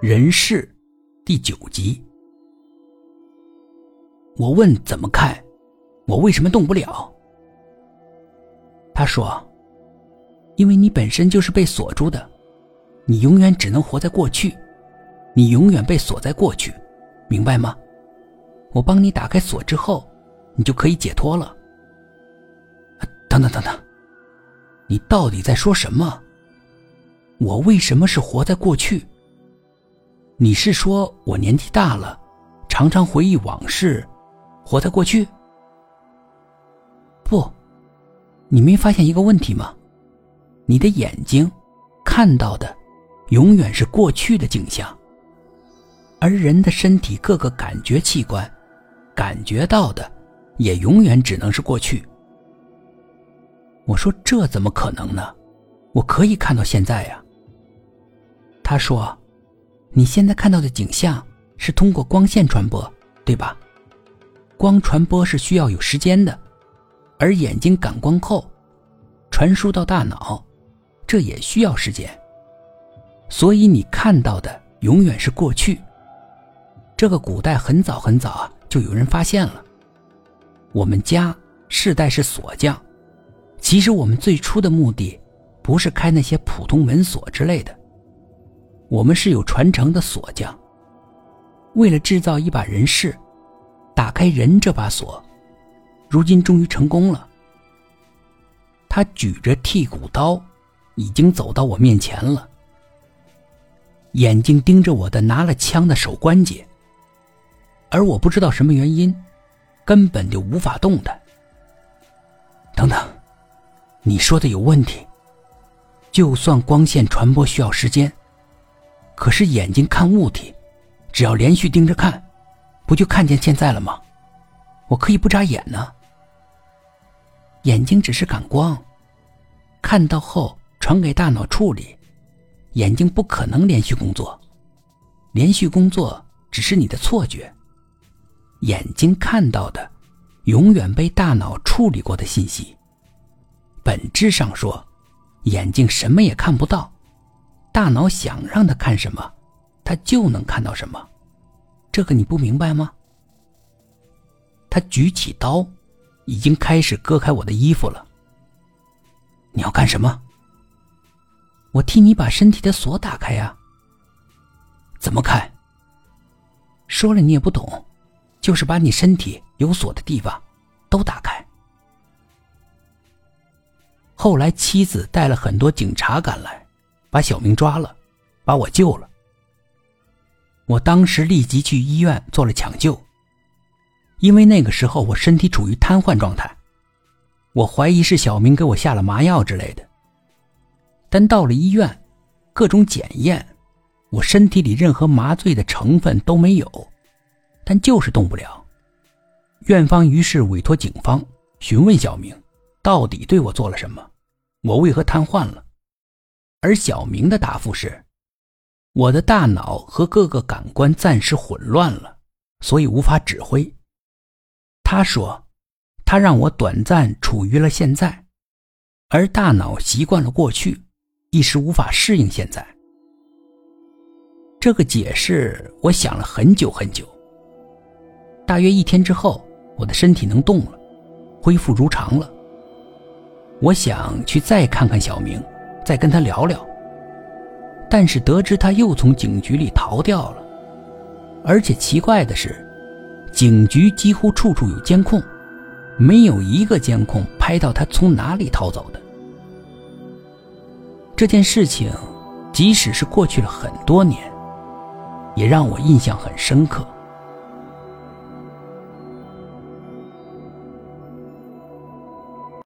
人世第九集。我问怎么看，我为什么动不了？他说：“因为你本身就是被锁住的，你永远只能活在过去，你永远被锁在过去，明白吗？我帮你打开锁之后，你就可以解脱了。”等等等等，你到底在说什么？我为什么是活在过去？你是说我年纪大了，常常回忆往事，活在过去？不，你没发现一个问题吗？你的眼睛看到的永远是过去的景象，而人的身体各个感觉器官感觉到的也永远只能是过去。我说这怎么可能呢？我可以看到现在呀。他说：“你现在看到的景象是通过光线传播，对吧？光传播是需要有时间的，而眼睛感光后传输到大脑，这也需要时间。所以你看到的永远是过去。这个古代很早很早啊，就有人发现了。我们家世代是锁匠，其实我们最初的目的不是开那些普通门锁之类的。”我们是有传承的锁匠。为了制造一把人世，打开人这把锁，如今终于成功了。他举着剔骨刀，已经走到我面前了，眼睛盯着我的拿了枪的手关节，而我不知道什么原因，根本就无法动弹。等等，你说的有问题。就算光线传播需要时间。可是眼睛看物体，只要连续盯着看，不就看见现在了吗？我可以不眨眼呢。眼睛只是感光，看到后传给大脑处理，眼睛不可能连续工作，连续工作只是你的错觉。眼睛看到的，永远被大脑处理过的信息。本质上说，眼睛什么也看不到。大脑想让他看什么，他就能看到什么，这个你不明白吗？他举起刀，已经开始割开我的衣服了。你要干什么？我替你把身体的锁打开呀。怎么开？说了你也不懂，就是把你身体有锁的地方都打开。后来妻子带了很多警察赶来。把小明抓了，把我救了。我当时立即去医院做了抢救，因为那个时候我身体处于瘫痪状态，我怀疑是小明给我下了麻药之类的。但到了医院，各种检验，我身体里任何麻醉的成分都没有，但就是动不了。院方于是委托警方询问小明，到底对我做了什么，我为何瘫痪了。而小明的答复是：“我的大脑和各个感官暂时混乱了，所以无法指挥。”他说：“他让我短暂处于了现在，而大脑习惯了过去，一时无法适应现在。”这个解释我想了很久很久。大约一天之后，我的身体能动了，恢复如常了。我想去再看看小明。再跟他聊聊，但是得知他又从警局里逃掉了，而且奇怪的是，警局几乎处处有监控，没有一个监控拍到他从哪里逃走的。这件事情，即使是过去了很多年，也让我印象很深刻。